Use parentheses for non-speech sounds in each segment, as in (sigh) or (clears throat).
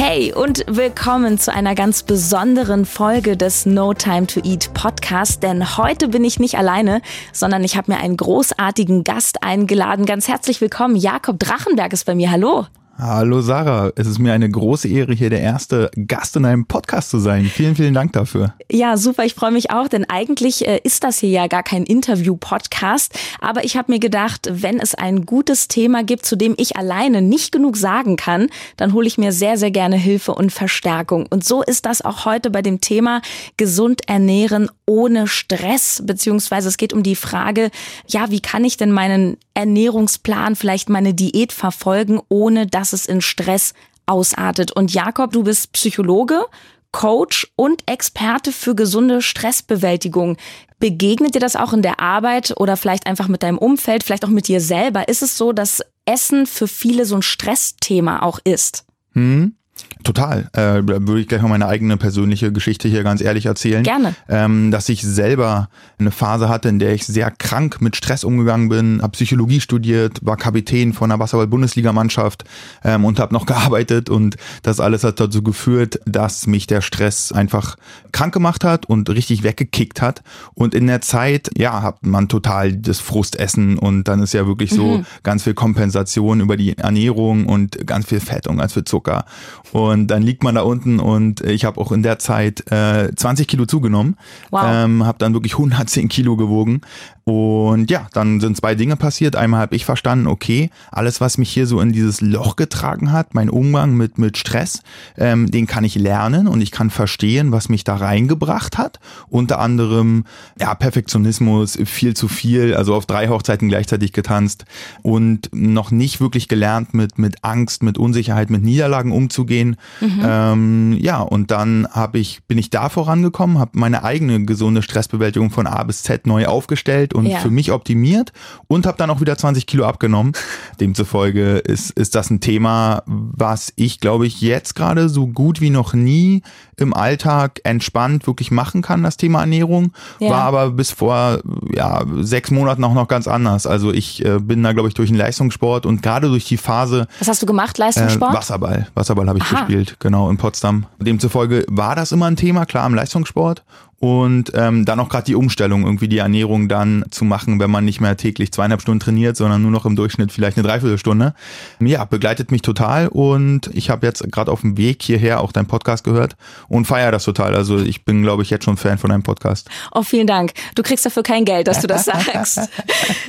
Hey und willkommen zu einer ganz besonderen Folge des No Time to Eat Podcast, denn heute bin ich nicht alleine, sondern ich habe mir einen großartigen Gast eingeladen. Ganz herzlich willkommen. Jakob Drachenberg ist bei mir. Hallo. Hallo Sarah, es ist mir eine große Ehre, hier der erste Gast in einem Podcast zu sein. Vielen, vielen Dank dafür. Ja, super, ich freue mich auch, denn eigentlich äh, ist das hier ja gar kein Interview-Podcast. Aber ich habe mir gedacht, wenn es ein gutes Thema gibt, zu dem ich alleine nicht genug sagen kann, dann hole ich mir sehr, sehr gerne Hilfe und Verstärkung. Und so ist das auch heute bei dem Thema gesund ernähren ohne Stress, beziehungsweise es geht um die Frage, ja, wie kann ich denn meinen Ernährungsplan, vielleicht meine Diät verfolgen, ohne dass es in Stress ausartet. Und Jakob, du bist Psychologe, Coach und Experte für gesunde Stressbewältigung. Begegnet dir das auch in der Arbeit oder vielleicht einfach mit deinem Umfeld, vielleicht auch mit dir selber? Ist es so, dass Essen für viele so ein Stressthema auch ist? Hm. Total. Äh, würde ich gleich mal meine eigene persönliche Geschichte hier ganz ehrlich erzählen. Gerne. Ähm, dass ich selber eine Phase hatte, in der ich sehr krank mit Stress umgegangen bin, habe Psychologie studiert, war Kapitän von einer Wasserball-Bundesligamannschaft ähm, und habe noch (laughs) gearbeitet und das alles hat dazu geführt, dass mich der Stress einfach krank gemacht hat und richtig weggekickt hat. Und in der Zeit, ja, hat man total das Frustessen und dann ist ja wirklich so mhm. ganz viel Kompensation über die Ernährung und ganz viel Fett und ganz viel Zucker. Und dann liegt man da unten und ich habe auch in der Zeit äh, 20 Kilo zugenommen. Wow. Ähm, habe dann wirklich 110 Kilo gewogen. Und ja, dann sind zwei Dinge passiert. Einmal habe ich verstanden, okay, alles, was mich hier so in dieses Loch getragen hat, mein Umgang mit, mit Stress, ähm, den kann ich lernen und ich kann verstehen, was mich da reingebracht hat. Unter anderem, ja, Perfektionismus, viel zu viel, also auf drei Hochzeiten gleichzeitig getanzt und noch nicht wirklich gelernt, mit, mit Angst, mit Unsicherheit, mit Niederlagen umzugehen. Mhm. Ähm, ja, und dann habe ich, bin ich da vorangekommen, habe meine eigene gesunde Stressbewältigung von A bis Z neu aufgestellt und ja. für mich optimiert und habe dann auch wieder 20 Kilo abgenommen. Demzufolge ist, ist das ein Thema, was ich, glaube ich, jetzt gerade so gut wie noch nie im Alltag entspannt wirklich machen kann, das Thema Ernährung. Ja. War aber bis vor ja, sechs Monaten auch noch ganz anders. Also ich äh, bin da, glaube ich, durch den Leistungssport und gerade durch die Phase. Was hast du gemacht, Leistungssport? Äh, Wasserball. Wasserball habe ich Aha. gespielt, genau, in Potsdam. Demzufolge war das immer ein Thema, klar, im Leistungssport und ähm, dann auch gerade die Umstellung, irgendwie die Ernährung dann zu machen, wenn man nicht mehr täglich zweieinhalb Stunden trainiert, sondern nur noch im Durchschnitt vielleicht eine Dreiviertelstunde. Ja, begleitet mich total und ich habe jetzt gerade auf dem Weg hierher auch deinen Podcast gehört und feiere das total. Also ich bin, glaube ich, jetzt schon Fan von deinem Podcast. Oh, vielen Dank. Du kriegst dafür kein Geld, dass du das (laughs) sagst.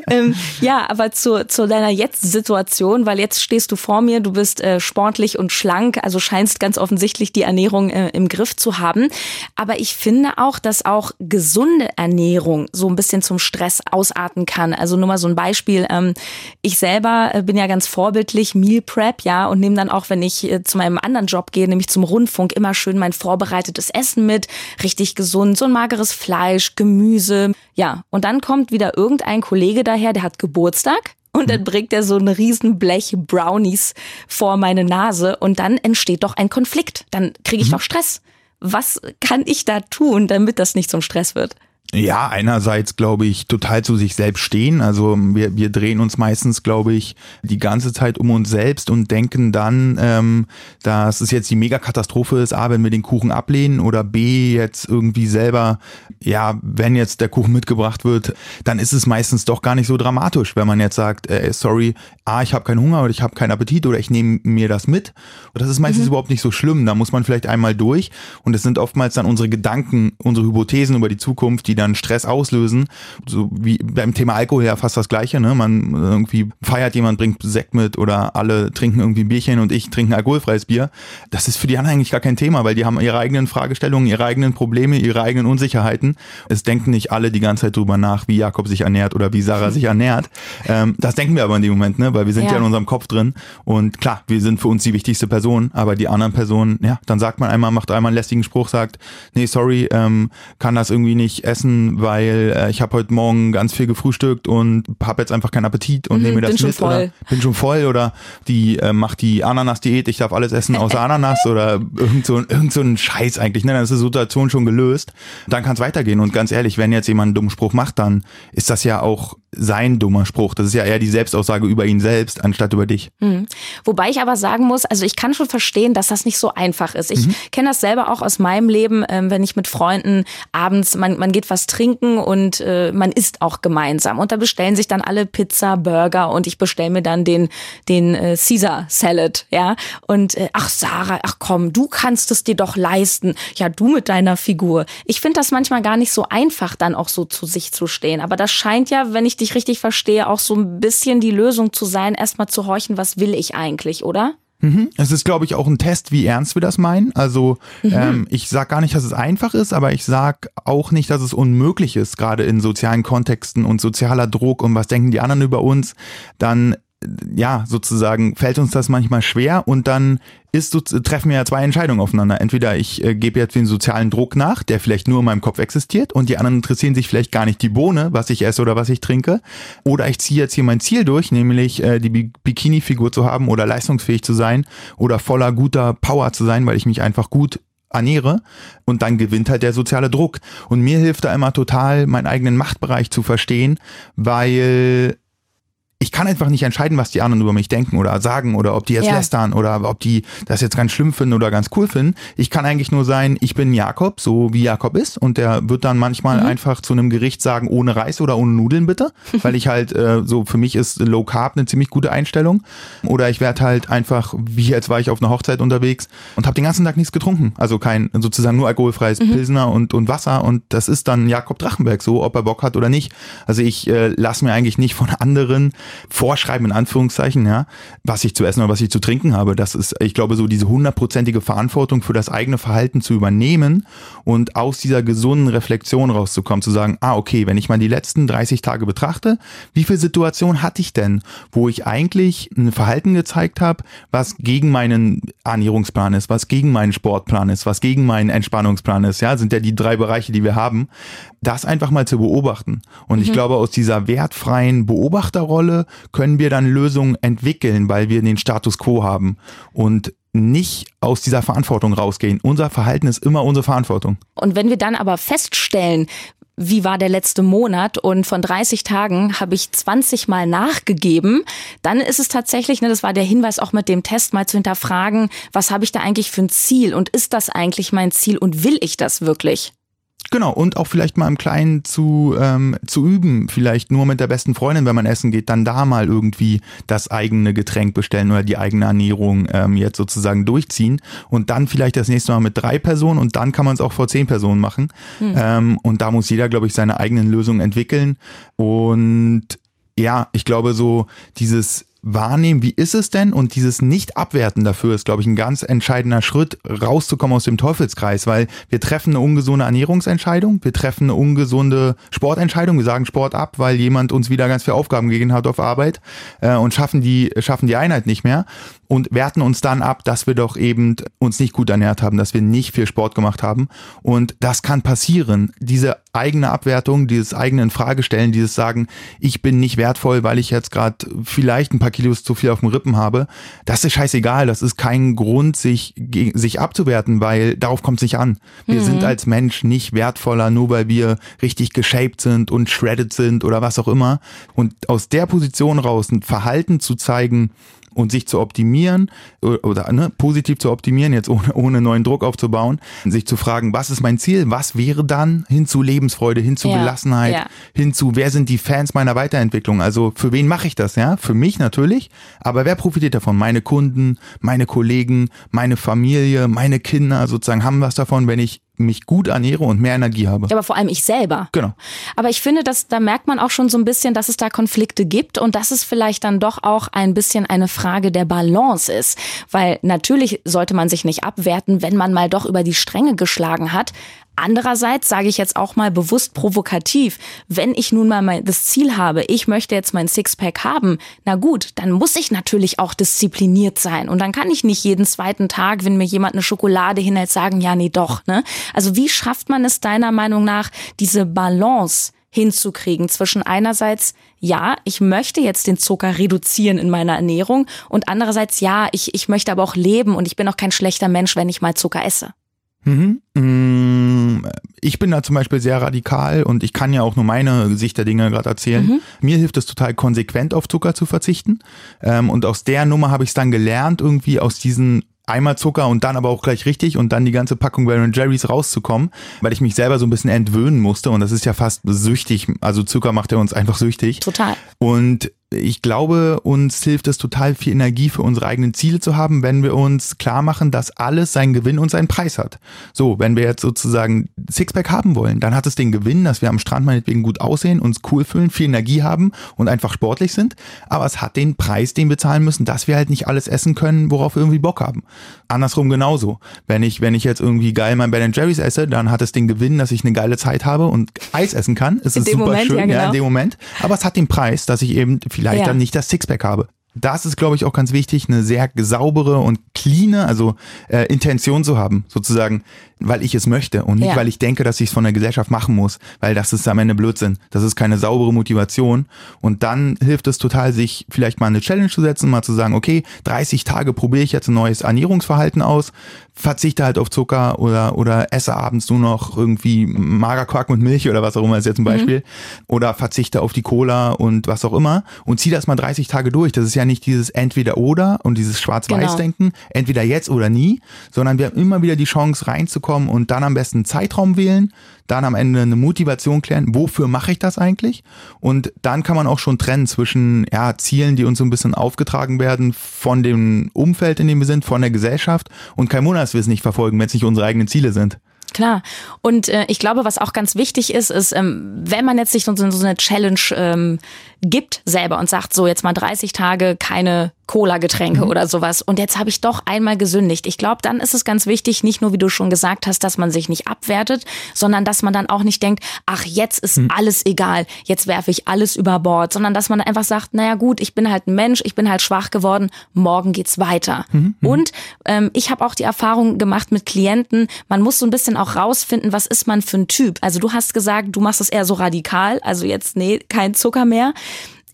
ähm, ja, aber zu, zu deiner Jetzt-Situation, weil jetzt stehst du vor mir, du bist äh, sportlich und schlank, also scheinst ganz offensichtlich die Ernährung äh, im Griff zu haben. Aber ich finde auch, dass auch gesunde Ernährung so ein bisschen zum Stress ausarten kann. Also nur mal so ein Beispiel. Ähm, ich selber äh, bin ja ganz vorbildlich Meal Prep, ja, und nehme dann auch, wenn ich äh, zu meinem anderen Job gehe, nämlich zum Rundfunk, immer schön mein vorbereitetes Essen mit. Richtig gesund, so ein mageres Fleisch, Gemüse. Ja, und dann kommt wieder irgendein Kollege daher, der hat Geburtstag. Und dann bringt er so ein Riesenblech Brownies vor meine Nase und dann entsteht doch ein Konflikt. Dann kriege ich mhm. doch Stress was kann ich da tun, damit das nicht zum Stress wird? Ja, einerseits glaube ich total zu sich selbst stehen. Also wir, wir drehen uns meistens, glaube ich, die ganze Zeit um uns selbst und denken dann, ähm, dass es jetzt die Megakatastrophe ist, A, wenn wir den Kuchen ablehnen oder B, jetzt irgendwie selber, ja, wenn jetzt der Kuchen mitgebracht wird, dann ist es meistens doch gar nicht so dramatisch, wenn man jetzt sagt, äh, sorry, A, ich habe keinen Hunger oder ich habe keinen Appetit oder ich nehme mir das mit. Und das ist meistens mhm. überhaupt nicht so schlimm. Da muss man vielleicht einmal durch und es sind oftmals dann unsere Gedanken, unsere Hypothesen über die Zukunft, die dann Stress auslösen. So wie beim Thema Alkohol ja fast das Gleiche. Ne? Man irgendwie feiert jemand, bringt Sekt mit oder alle trinken irgendwie ein Bierchen und ich trinke ein alkoholfreies Bier. Das ist für die anderen eigentlich gar kein Thema, weil die haben ihre eigenen Fragestellungen, ihre eigenen Probleme, ihre eigenen Unsicherheiten. Es denken nicht alle die ganze Zeit drüber nach, wie Jakob sich ernährt oder wie Sarah (laughs) sich ernährt. Ähm, das denken wir aber in dem Moment, ne? weil wir sind ja. ja in unserem Kopf drin und klar, wir sind für uns die wichtigste Person, aber die anderen Personen, ja, dann sagt man einmal, macht einmal einen lästigen Spruch, sagt, nee, sorry, ähm, kann das irgendwie nicht essen essen, weil äh, ich habe heute Morgen ganz viel gefrühstückt und habe jetzt einfach keinen Appetit und Mhm, nehme mir das bin schon mit voll. oder bin schon voll oder die äh, macht die Ananas-Diät, ich darf alles essen außer Ananas oder irgend so, irgend so ein Scheiß eigentlich. Ne? Dann ist die Situation schon gelöst. Dann kann es weitergehen und ganz ehrlich, wenn jetzt jemand einen dummen Spruch macht, dann ist das ja auch sein dummer Spruch. Das ist ja eher die Selbstaussage über ihn selbst anstatt über dich. Hm. Wobei ich aber sagen muss, also ich kann schon verstehen, dass das nicht so einfach ist. Ich kenne das selber auch aus meinem Leben, ähm, wenn ich mit Freunden abends, man, man geht was trinken und äh, man isst auch gemeinsam. Und da bestellen sich dann alle Pizza, Burger und ich bestelle mir dann den, den äh, Caesar Salad, ja. Und äh, ach Sarah, ach komm, du kannst es dir doch leisten. Ja, du mit deiner Figur. Ich finde das manchmal gar nicht so einfach, dann auch so zu sich zu stehen. Aber das scheint ja, wenn ich dich richtig verstehe, auch so ein bisschen die Lösung zu sein, erstmal zu horchen, was will ich eigentlich, oder? Es ist, glaube ich, auch ein Test, wie ernst wir das meinen. Also ähm, ich sag gar nicht, dass es einfach ist, aber ich sag auch nicht, dass es unmöglich ist, gerade in sozialen Kontexten und sozialer Druck und was denken die anderen über uns, dann ja, sozusagen fällt uns das manchmal schwer und dann ist treffen wir ja zwei Entscheidungen aufeinander. Entweder ich äh, gebe jetzt den sozialen Druck nach, der vielleicht nur in meinem Kopf existiert und die anderen interessieren sich vielleicht gar nicht die Bohne, was ich esse oder was ich trinke. Oder ich ziehe jetzt hier mein Ziel durch, nämlich äh, die Bi- Bikini-Figur zu haben oder leistungsfähig zu sein oder voller guter Power zu sein, weil ich mich einfach gut ernähre und dann gewinnt halt der soziale Druck. Und mir hilft da immer total, meinen eigenen Machtbereich zu verstehen, weil ich kann einfach nicht entscheiden, was die anderen über mich denken oder sagen oder ob die jetzt Ja. lästern oder ob die das jetzt ganz schlimm finden oder ganz cool finden. Ich kann eigentlich nur sein, ich bin Jakob, so wie Jakob ist. Und der wird dann manchmal einfach zu einem Gericht sagen, ohne Reis oder ohne Nudeln bitte, (laughs) weil ich halt äh, so, für mich ist Low Carb eine ziemlich gute Einstellung. Oder ich werde halt einfach, wie jetzt war ich auf einer Hochzeit unterwegs und habe den ganzen Tag nichts getrunken, also kein sozusagen nur alkoholfreies Pilsner und, und Wasser. Und das ist dann Jakob Drachenberg so, ob er Bock hat oder nicht. Also ich äh, lasse mir eigentlich nicht von anderen vorschreiben, in Anführungszeichen, ja, was ich zu essen oder was ich zu trinken habe. Das ist, ich glaube, so diese hundertprozentige Verantwortung für das eigene Verhalten zu übernehmen und aus dieser gesunden Reflexion rauszukommen, zu sagen, ah, okay, wenn ich mal die letzten 30 Tage betrachte, wie viele Situationen hatte ich denn, wo ich eigentlich ein Verhalten gezeigt habe, was gegen meinen Ernährungsplan ist, was gegen meinen Sportplan ist, was gegen meinen Entspannungsplan ist, ja, sind ja die drei Bereiche, die wir haben, das einfach mal zu beobachten. Und ich glaube, aus dieser wertfreien Beobachterrolle können wir dann Lösungen entwickeln, weil wir den Status quo haben und nicht aus dieser Verantwortung rausgehen. Unser Verhalten ist immer unsere Verantwortung. Und wenn wir dann aber feststellen, wie war der letzte Monat und von 30 Tagen habe ich 20 Mal nachgegeben, dann ist es tatsächlich, ne, das war der Hinweis auch mit dem Test, mal zu hinterfragen, was habe ich da eigentlich für ein Ziel und ist das eigentlich mein Ziel und will ich das wirklich? Genau, und auch vielleicht mal im Kleinen zu, ähm, zu üben, vielleicht nur mit der besten Freundin, wenn man essen geht, dann da mal irgendwie das eigene Getränk bestellen oder die eigene Ernährung ähm, jetzt sozusagen durchziehen und dann vielleicht das nächste Mal mit drei Personen und dann kann man es auch vor zehn Personen machen. Ähm, und da muss jeder, glaube ich, seine eigenen Lösungen entwickeln. Und ja, ich glaube so dieses wahrnehmen, wie ist es denn? Und dieses Nicht-Abwerten dafür ist, glaube ich, ein ganz entscheidender Schritt, rauszukommen aus dem Teufelskreis, weil wir treffen eine ungesunde Ernährungsentscheidung, wir treffen eine ungesunde Sportentscheidung, wir sagen Sport ab, weil jemand uns wieder ganz viele Aufgaben gegeben hat auf Arbeit äh, und schaffen die, schaffen die Einheit nicht mehr und werten uns dann ab, dass wir doch eben uns nicht gut ernährt haben, dass wir nicht viel Sport gemacht haben. Und das kann passieren. Diese eigene Abwertung, dieses eigene Infragestellen, dieses Sagen, ich bin nicht wertvoll, weil ich jetzt gerade vielleicht ein paar Kilos zu viel auf dem Rippen habe, das ist scheißegal. Das ist kein Grund, sich, sich abzuwerten, weil darauf kommt es nicht an. Wir sind als Mensch nicht wertvoller, nur weil wir richtig geshaped sind und shredded sind oder was auch immer. Und aus der Position raus ein Verhalten zu zeigen, und sich zu optimieren oder, ne, positiv zu optimieren, jetzt ohne, ohne neuen Druck aufzubauen, sich zu fragen, was ist mein Ziel, was wäre dann hin zu Lebensfreude, hin zu Ja, Gelassenheit, ja. hin zu, wer sind die Fans meiner Weiterentwicklung, also für wen mache ich das, ja, für mich natürlich, aber wer profitiert davon, meine Kunden, meine Kollegen, meine Familie, meine Kinder sozusagen? Haben was davon, wenn ich mich gut ernähre und mehr Energie habe. Ja, aber vor allem ich selber. Genau. Aber ich finde, dass da merkt man auch schon so ein bisschen, dass es da Konflikte gibt und dass es vielleicht dann doch auch ein bisschen eine Frage der Balance ist. Weil natürlich sollte man sich nicht abwerten, wenn man mal doch über die Stränge geschlagen hat. Andererseits sage ich jetzt auch mal bewusst provokativ, wenn ich nun mal mein, das Ziel habe, ich möchte jetzt mein Sixpack haben, na gut, dann muss ich natürlich auch diszipliniert sein. Und dann kann ich nicht jeden zweiten Tag, wenn mir jemand eine Schokolade hinhält, sagen, ja, nee, doch. Ne? Also wie schafft man es deiner Meinung nach, diese Balance hinzukriegen zwischen einerseits, ja, ich möchte jetzt den Zucker reduzieren in meiner Ernährung und andererseits, ja, ich, ich möchte aber auch leben und ich bin auch kein schlechter Mensch, wenn ich mal Zucker esse. Mhm. Mm, ich bin da zum Beispiel sehr radikal und ich kann ja auch nur meine Sicht der Dinge gerade erzählen. Mhm. Mir hilft es total konsequent auf Zucker zu verzichten. Ähm, und aus der Nummer habe ich es dann gelernt, irgendwie aus diesen einmal Zucker und dann aber auch gleich richtig und dann die ganze Packung Ben Jerry's rauszukommen, weil ich mich selber so ein bisschen entwöhnen musste und das ist ja fast süchtig. Also Zucker macht ja uns einfach süchtig. Total. Und ich glaube, uns hilft es total viel Energie für unsere eigenen Ziele zu haben, wenn wir uns klar machen, dass alles seinen Gewinn und seinen Preis hat. So, wenn wir jetzt sozusagen Sixpack haben wollen, dann hat es den Gewinn, dass wir am Strand meinetwegen gut aussehen, uns cool fühlen, viel Energie haben und einfach sportlich sind. Aber es hat den Preis, den wir zahlen müssen, dass wir halt nicht alles essen können, worauf wir irgendwie Bock haben. Andersrum genauso. Wenn ich, wenn ich jetzt irgendwie geil mein Ben Jerry's esse, dann hat es den Gewinn, dass ich eine geile Zeit habe und Eis essen kann. Es in ist super Moment, schön, ja, genau. ja, in dem Moment. Aber es hat den Preis, dass ich eben vielleicht ja. dann nicht das Sixpack habe. Das ist, glaube ich, auch ganz wichtig, eine sehr saubere und cleane, also äh, Intention zu haben, sozusagen weil ich es möchte und nicht, ja. weil ich denke, dass ich es von der Gesellschaft machen muss, weil das ist am Ende Blödsinn. Das ist keine saubere Motivation. Und dann hilft es total, sich vielleicht mal eine Challenge zu setzen, mal zu sagen, okay, 30 Tage probiere ich jetzt ein neues Ernährungsverhalten aus, verzichte halt auf Zucker oder, oder esse abends nur noch irgendwie Magerquark mit Milch oder was auch immer ist jetzt ein mhm. Beispiel. Mhm. Oder verzichte auf die Cola und was auch immer und zieh das mal 30 Tage durch. Das ist ja nicht dieses Entweder-Oder und dieses Schwarz-Weiß-Denken, genau. entweder jetzt oder nie, sondern wir haben immer wieder die Chance reinzukommen kommen und dann am besten einen Zeitraum wählen, dann am Ende eine Motivation klären, wofür mache ich das eigentlich? Und dann kann man auch schon trennen zwischen ja, Zielen, die uns so ein bisschen aufgetragen werden von dem Umfeld, in dem wir sind, von der Gesellschaft und kein Wunder, dass wir es nicht verfolgen, wenn es nicht unsere eigenen Ziele sind. Klar. Und äh, ich glaube, was auch ganz wichtig ist, ist, ähm, wenn man jetzt sich so, so eine Challenge ähm, gibt selber und sagt, so jetzt mal 30 Tage keine Cola-Getränke mhm. oder sowas. Und jetzt habe ich doch einmal gesündigt. Ich glaube, dann ist es ganz wichtig, nicht nur, wie du schon gesagt hast, dass man sich nicht abwertet, sondern dass man dann auch nicht denkt, ach, jetzt ist mhm. alles egal, jetzt werfe ich alles über Bord, sondern dass man einfach sagt, naja gut, ich bin halt ein Mensch, ich bin halt schwach geworden, morgen geht's weiter. Mhm. mhm. Und ähm, ich habe auch die Erfahrung gemacht mit Klienten, man muss so ein bisschen auch rausfinden, was ist man für ein Typ. Also du hast gesagt, du machst es eher so radikal, also jetzt, nee, kein Zucker mehr.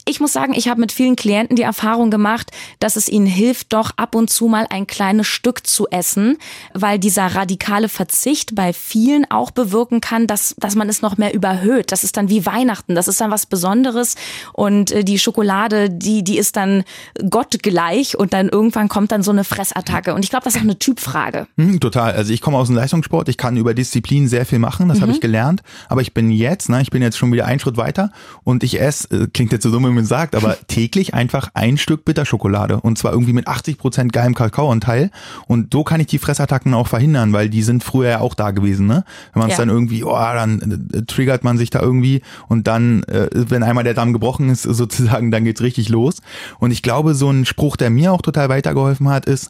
Ich muss sagen, ich habe mit vielen Klienten die Erfahrung gemacht, dass es ihnen hilft, doch ab und zu mal ein kleines Stück zu essen, weil dieser radikale Verzicht bei vielen auch bewirken kann, dass, dass man es noch mehr überhöht. Das ist dann wie Weihnachten, das ist dann was Besonderes und äh, die Schokolade, die, die ist dann gottgleich und dann irgendwann kommt dann so eine Fressattacke. Und ich glaube, das ist auch eine Typfrage. Mhm, total. Also ich komme aus dem Leistungssport, ich kann über Disziplin sehr viel machen, das mhm. habe ich gelernt. Aber ich bin jetzt, ne, ich bin jetzt schon wieder einen Schritt weiter und ich esse, äh, klingt jetzt so dumm, man sagt, aber (laughs) täglich einfach ein Stück Bitterschokolade und zwar irgendwie mit 80 Prozent geilem Kakaoanteil und so kann ich die Fressattacken auch verhindern, weil die sind früher ja auch da gewesen, ne? Wenn man es ja. dann irgendwie, oh, dann äh, triggert man sich da irgendwie und dann, äh, wenn einmal der Damm gebrochen ist, (laughs) sozusagen, dann geht's richtig los. Und ich glaube, so ein Spruch, der mir auch total weitergeholfen hat, ist,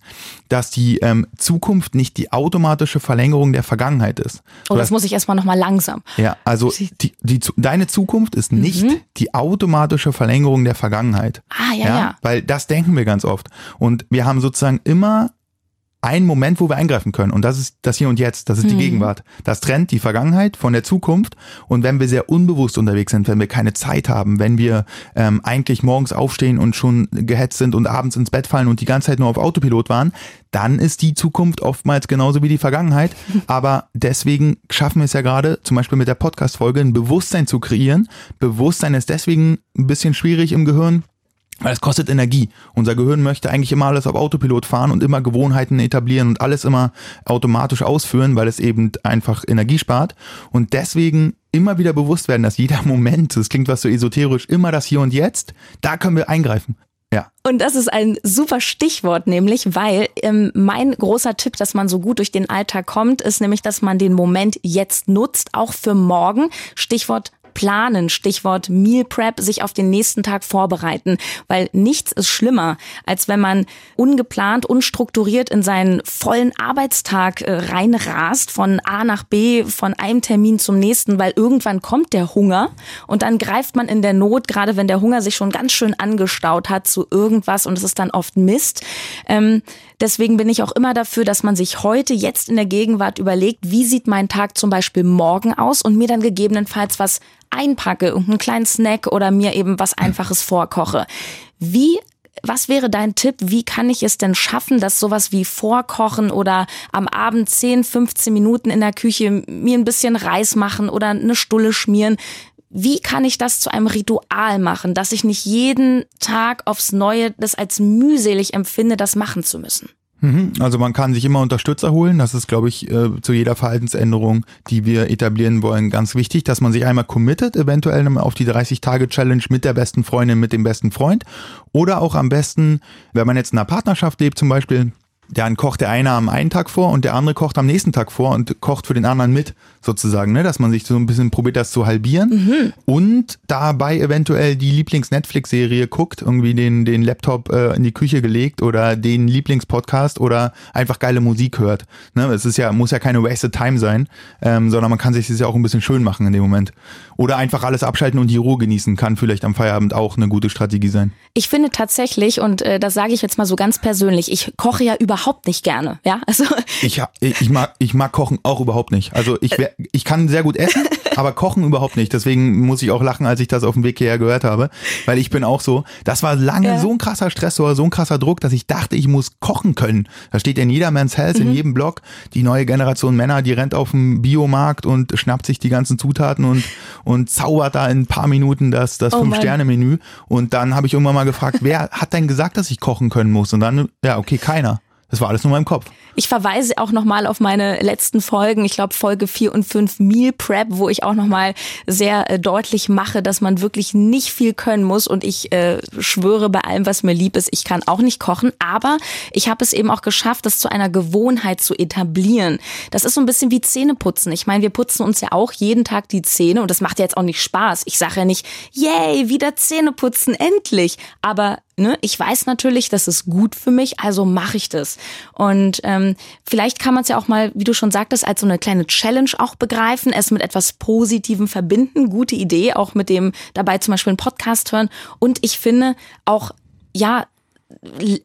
dass die ähm, Zukunft nicht die automatische Verlängerung der Vergangenheit ist. Oh, das muss ich erstmal nochmal langsam. Ja, also die, die, deine Zukunft ist nicht mhm. die automatische Verlängerung Verlängerung der Vergangenheit. Ah, ja, ja, ja. Weil das denken wir ganz oft. Und wir haben sozusagen immer einen Moment, wo wir eingreifen können. Und das ist das Hier und Jetzt, das ist die hm. Gegenwart. Das trennt die Vergangenheit von der Zukunft. Und wenn wir sehr unbewusst unterwegs sind, wenn wir keine Zeit haben, wenn wir ähm, eigentlich morgens aufstehen und schon gehetzt sind und abends ins Bett fallen und die ganze Zeit nur auf Autopilot waren, dann ist die Zukunft oftmals genauso wie die Vergangenheit. (laughs) Aber deswegen schaffen wir es ja gerade, zum Beispiel mit der Podcast-Folge, ein Bewusstsein zu kreieren. Bewusstsein ist deswegen ein bisschen schwierig im Gehirn, weil es kostet Energie. Unser Gehirn möchte eigentlich immer alles auf Autopilot fahren und immer Gewohnheiten etablieren und alles immer automatisch ausführen, weil es eben einfach Energie spart. Und deswegen immer wieder bewusst werden, dass jeder (laughs) Moment, das klingt was so esoterisch, immer das Hier und Jetzt, da können wir eingreifen. Ja. Und das ist ein super Stichwort, nämlich, weil ähm, mein großer Tipp, dass man so gut durch den Alltag kommt, ist nämlich, dass man den Moment jetzt nutzt, auch für morgen. Stichwort planen, Stichwort Meal Prep, sich auf den nächsten Tag vorbereiten, weil nichts ist schlimmer, als wenn man ungeplant, unstrukturiert in seinen vollen Arbeitstag äh, reinrast, von A nach B, von einem Termin zum nächsten, weil irgendwann kommt der Hunger und dann greift man in der Not, gerade wenn der Hunger sich schon ganz schön angestaut hat, zu irgendwas und es ist dann oft Mist. Ähm, deswegen bin ich auch immer dafür, dass man sich heute, jetzt in der Gegenwart überlegt, wie sieht mein Tag zum Beispiel morgen aus und mir dann gegebenenfalls was einpacke, irgendeinen kleinen Snack oder mir eben was Einfaches vorkoche. Wie was wäre dein Tipp? Wie kann ich es denn schaffen, dass sowas wie Vorkochen oder am Abend 10, 15 Minuten in der Küche mir ein bisschen Reis machen oder eine Stulle schmieren? Wie kann ich das zu einem Ritual machen, dass ich nicht jeden Tag aufs Neue das als mühselig empfinde, das machen zu müssen? Mhm. Also man kann sich immer Unterstützer holen. Das ist, glaube ich, äh, zu jeder Verhaltensänderung, die wir etablieren wollen, ganz wichtig, dass man sich einmal committet, eventuell auf die 30-Tage-Challenge mit der besten Freundin, mit dem besten Freund. Oder auch am besten, wenn man jetzt in einer Partnerschaft lebt zum Beispiel, dann kocht der eine am einen Tag vor und der andere kocht am nächsten Tag vor und kocht für den anderen mit, sozusagen, ne? dass man sich so ein bisschen probiert, das zu halbieren mhm. und dabei eventuell die Lieblings-Netflix-Serie guckt, irgendwie den, den Laptop äh, in die Küche gelegt oder den Lieblingspodcast oder einfach geile Musik hört. Ne? Es ist ja, muss ja keine wasted time sein, ähm, sondern man kann sich das ja auch ein bisschen schön machen in dem Moment. Oder einfach alles abschalten und die Ruhe genießen, kann vielleicht am Feierabend auch eine gute Strategie sein. Ich finde tatsächlich, und äh, das sage ich jetzt mal so ganz persönlich, ich koche ja überhaupt nicht gerne. Ja, also ich, ich, mag, ich mag Kochen auch überhaupt nicht. Also ich, ich kann sehr gut essen, (laughs) aber kochen überhaupt nicht. Deswegen muss ich auch lachen, als ich das auf dem Weg hierher gehört habe. Weil ich bin auch so, das war lange ja. so ein krasser Stressor, so ein krasser Druck, dass ich dachte, ich muss kochen können. Da steht in jedermanns Health, mhm. in jedem Blog, die neue Generation Männer, die rennt auf dem Biomarkt und schnappt sich die ganzen Zutaten und, und zaubert da in ein paar Minuten das, das oh Fünf-Sterne-Menü. Und dann habe ich irgendwann mal gefragt, wer hat denn gesagt, dass ich kochen können muss? Und dann, ja, okay, keiner. Das war alles nur in meinem Kopf. Ich verweise auch nochmal auf meine letzten Folgen, ich glaube Folge 4 und 5 Meal Prep, wo ich auch nochmal sehr äh, deutlich mache, dass man wirklich nicht viel können muss. Und ich äh, schwöre bei allem, was mir lieb ist, ich kann auch nicht kochen. Aber ich habe es eben auch geschafft, das zu einer Gewohnheit zu etablieren. Das ist so ein bisschen wie Zähneputzen. Ich meine, wir putzen uns ja auch jeden Tag die Zähne und das macht ja jetzt auch nicht Spaß. Ich sage ja nicht, yay, wieder Zähne putzen, endlich. Aber ne, ich weiß natürlich, das ist gut für mich, also mache ich das. Und ähm, vielleicht kann man es ja auch mal, wie du schon sagtest, als so eine kleine Challenge auch begreifen, es mit etwas Positivem verbinden. Gute Idee, auch mit dem dabei zum Beispiel einen Podcast hören. Und ich finde auch, ja,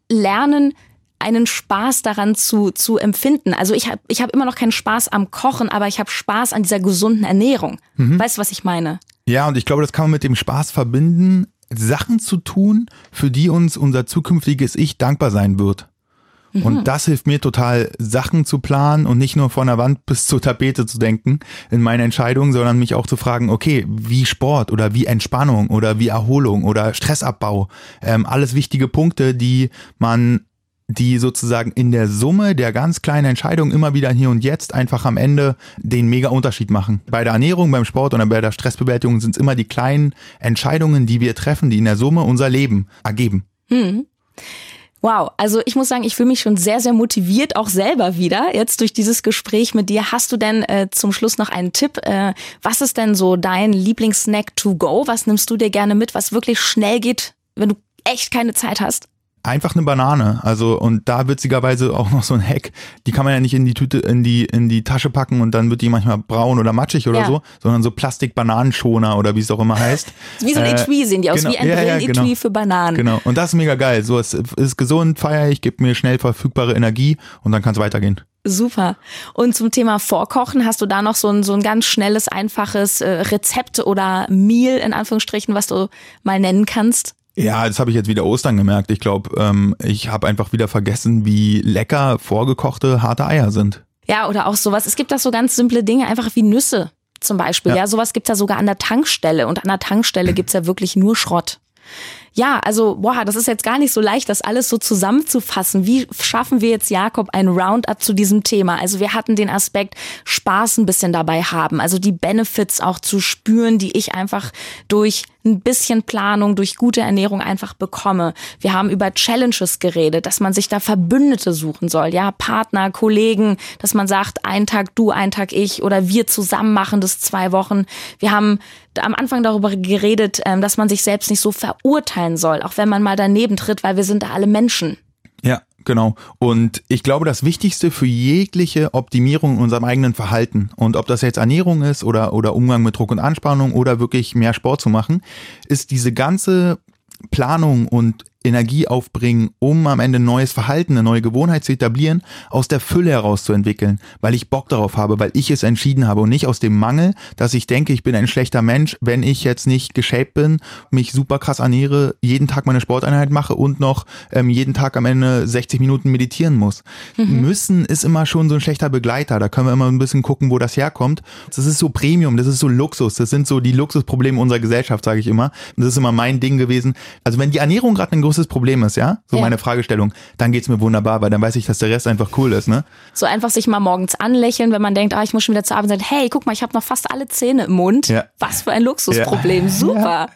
lernen, einen Spaß daran zu, zu empfinden. Also ich habe ich hab immer noch keinen Spaß am Kochen, aber ich habe Spaß an dieser gesunden Ernährung. Mhm. Weißt du, was ich meine? Ja, und ich glaube, das kann man mit dem Spaß verbinden, Sachen zu tun, für die uns unser zukünftiges Ich dankbar sein wird. Mhm. Und das hilft mir total, Sachen zu planen und nicht nur von der Wand bis zur Tapete zu denken in meiner Entscheidung, sondern mich auch zu fragen, okay, wie Sport oder wie Entspannung oder wie Erholung oder Stressabbau. Ähm, alles wichtige Punkte, die man die sozusagen in der Summe der ganz kleinen Entscheidungen immer wieder hier und jetzt einfach am Ende den mega Unterschied machen. Bei der Ernährung, beim Sport oder bei der Stressbewältigung sind es immer die kleinen Entscheidungen, die wir treffen, die in der Summe unser Leben ergeben. Hm. Wow, also ich muss sagen, ich fühle mich schon sehr, sehr motiviert, auch selber wieder, jetzt durch dieses Gespräch mit dir. Hast du denn äh, zum Schluss noch einen Tipp? Äh, was ist denn so dein Lieblingssnack to go? Was nimmst du dir gerne mit, was wirklich schnell geht, wenn du echt keine Zeit hast? Einfach eine Banane. Also und da witzigerweise auch noch so ein Hack. Die kann man ja nicht in die Tüte, in die in die Tasche packen und dann wird die manchmal braun oder matschig oder ja. so, sondern so Plastik-Bananenschoner oder wie es auch immer heißt. (laughs) wie so ein äh, Etui sehen die aus, genau, wie ein ja, Brillen-Etui genau, für Bananen. Genau. Und das ist mega geil. So es ist gesund, feier ich, gibt mir schnell verfügbare Energie und dann kann es weitergehen. Super. Und zum Thema Vorkochen, hast du da noch so ein, so ein ganz schnelles, einfaches äh, Rezept oder Meal in Anführungsstrichen, was du mal nennen kannst? Ja, das habe ich jetzt wieder Ostern gemerkt. Ich glaube, ähm, ich habe einfach wieder vergessen, wie lecker vorgekochte harte Eier sind. Ja, oder auch sowas. Es gibt da so ganz simple Dinge, einfach wie Nüsse zum Beispiel. Ja, ja sowas gibt's ja sogar an der Tankstelle. Und an der Tankstelle (clears throat) gibt's ja wirklich nur Schrott. Ja, also, boah, das ist jetzt gar nicht so leicht, das alles so zusammenzufassen. Wie schaffen wir jetzt, Jakob, ein Roundup zu diesem Thema? Also wir hatten den Aspekt Spaß ein bisschen dabei haben, also die Benefits auch zu spüren, die ich einfach durch ein bisschen Planung, durch gute Ernährung einfach bekomme. Wir haben über Challenges geredet, dass man sich da Verbündete suchen soll, ja, Partner, Kollegen, dass man sagt, ein Tag du, ein Tag ich oder wir zusammen machen das zwei Wochen. Wir haben am Anfang darüber geredet, ähm, dass man sich selbst nicht so verurteilen soll, auch wenn man mal daneben tritt, weil wir sind da alle Menschen. Ja, Genau. Und ich glaube, das Wichtigste für jegliche Optimierung in unserem eigenen Verhalten und ob das jetzt Ernährung ist oder, oder Umgang mit Druck und Anspannung oder wirklich mehr Sport zu machen, ist diese ganze Planung und Energie aufbringen, um am Ende ein neues Verhalten, eine neue Gewohnheit zu etablieren, aus der Fülle heraus zu entwickeln, weil ich Bock darauf habe, weil ich es entschieden habe und nicht aus dem Mangel, dass ich denke, ich bin ein schlechter Mensch, wenn ich jetzt nicht geshaped bin, mich super krass ernähre, jeden Tag meine Sporteinheit mache und noch ähm, jeden Tag am Ende 60 Minuten meditieren muss. Mhm. Müssen ist immer schon so ein schlechter Begleiter, da können wir immer ein bisschen gucken, wo das herkommt. Das ist so Premium, das ist so Luxus, das sind so die Luxusprobleme unserer Gesellschaft, sage ich immer. das ist immer mein Ding gewesen. Also wenn die Ernährung gerade ein großes Problem ist, ja, so ja. meine Fragestellung, dann geht's mir wunderbar, weil dann weiß ich, dass der Rest einfach cool ist, ne? So einfach sich mal morgens anlächeln, wenn man denkt, ah, ich muss schon wieder zur Arbeit sein, hey, guck mal, ich habe noch fast alle Zähne im Mund. Ja. Was für ein Luxusproblem, ja. super.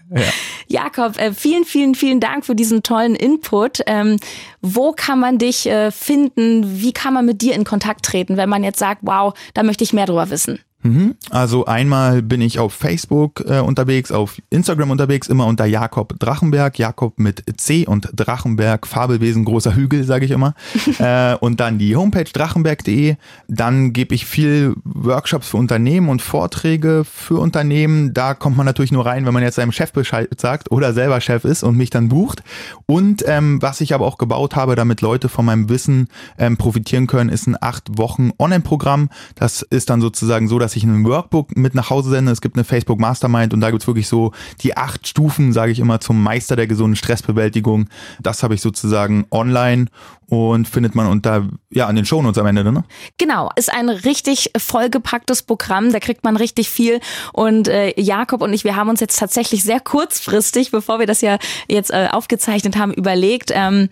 Jakob, äh, vielen, vielen, vielen Dank für diesen tollen Input. Ähm, wo kann man dich äh, finden? Wie kann man mit dir in Kontakt treten, wenn man jetzt sagt, wow, da möchte ich mehr drüber wissen? Mhm. Also einmal bin ich auf Facebook äh, unterwegs, auf Instagram unterwegs, immer unter Jakob Drachenberg, Jakob mit C und Drachenberg, Fabelwesen, großer Hügel, sage ich immer. (laughs) äh, und dann die Homepage drachenberg.de. Dann gebe ich viel Workshops für Unternehmen und Vorträge für Unternehmen. Da kommt man natürlich nur rein, wenn man jetzt seinem Chef Bescheid sagt oder selber Chef ist und mich dann bucht. Und ähm, was ich aber auch gebaut habe, damit Leute von meinem Wissen ähm, profitieren können, ist ein acht Wochen Online-Programm. Das ist dann sozusagen so, dass ich ein Workbook mit nach Hause sende. Es gibt eine Facebook Mastermind und da gibt's wirklich so die acht Stufen, sage ich immer, zum Meister der gesunden Stressbewältigung. Das habe ich sozusagen online und findet man unter, ja, an den Shownotes am Ende, ne? Genau, ist ein richtig vollgepacktes Programm, da kriegt man richtig viel und äh, Jakob und ich, wir haben uns jetzt tatsächlich sehr kurzfristig, bevor wir das ja jetzt äh, aufgezeichnet haben, überlegt, ähm,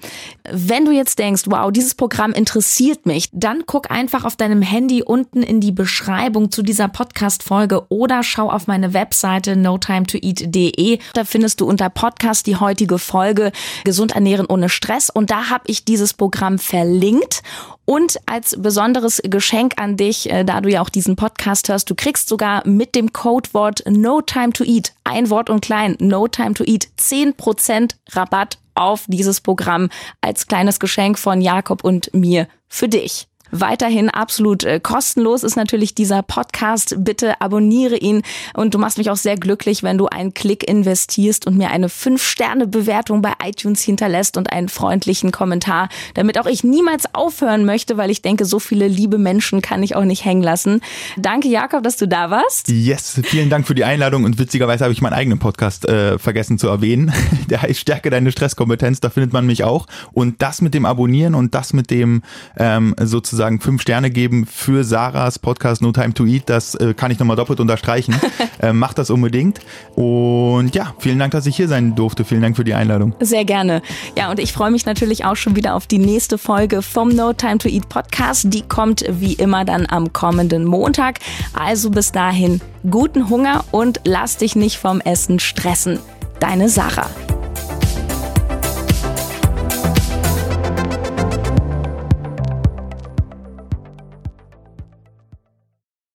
wenn du jetzt denkst, wow, dieses Programm interessiert mich, dann guck einfach auf deinem Handy unten in die Beschreibung zu dieser Podcast-Folge oder schau auf meine Webseite notimetoeat.de. Da findest du unter Podcast die heutige Folge Gesund ernähren ohne Stress und da habe ich dieses verlinkt. Und als besonderes Geschenk an dich, äh, da du ja auch diesen Podcast hörst, du kriegst sogar mit dem Codewort No Time to Eat, ein Wort und klein, No Time to Eat, 10% Rabatt auf dieses Programm als kleines Geschenk von Jakob und mir für dich. Weiterhin absolut äh, kostenlos ist natürlich dieser Podcast. Bitte abonniere ihn und du machst mich auch sehr glücklich, wenn du einen Klick investierst und mir eine 5-Sterne-Bewertung bei iTunes hinterlässt und einen freundlichen Kommentar, damit auch ich niemals aufhören möchte, weil ich denke, so viele liebe Menschen kann ich auch nicht hängen lassen. Danke, Jakob, dass du da warst. Yes, vielen Dank für die Einladung und witzigerweise habe ich meinen eigenen Podcast äh, vergessen zu erwähnen. (laughs) Der heißt Stärke deine Stresskompetenz, da findet man mich auch. Und das mit dem Abonnieren und das mit dem ähm, sozusagen sozusagen fünf Sterne geben für Sarahs Podcast No Time to Eat. Das äh, kann ich nochmal doppelt unterstreichen. (laughs) äh, macht das unbedingt. Und ja, vielen Dank, dass ich hier sein durfte. Vielen Dank für die Einladung. Sehr gerne. Ja, und ich freue mich natürlich auch schon wieder auf die nächste Folge vom No Time to Eat Podcast. Die kommt wie immer dann am kommenden Montag. Also bis dahin guten Hunger und lass dich nicht vom Essen stressen. Deine Sarah.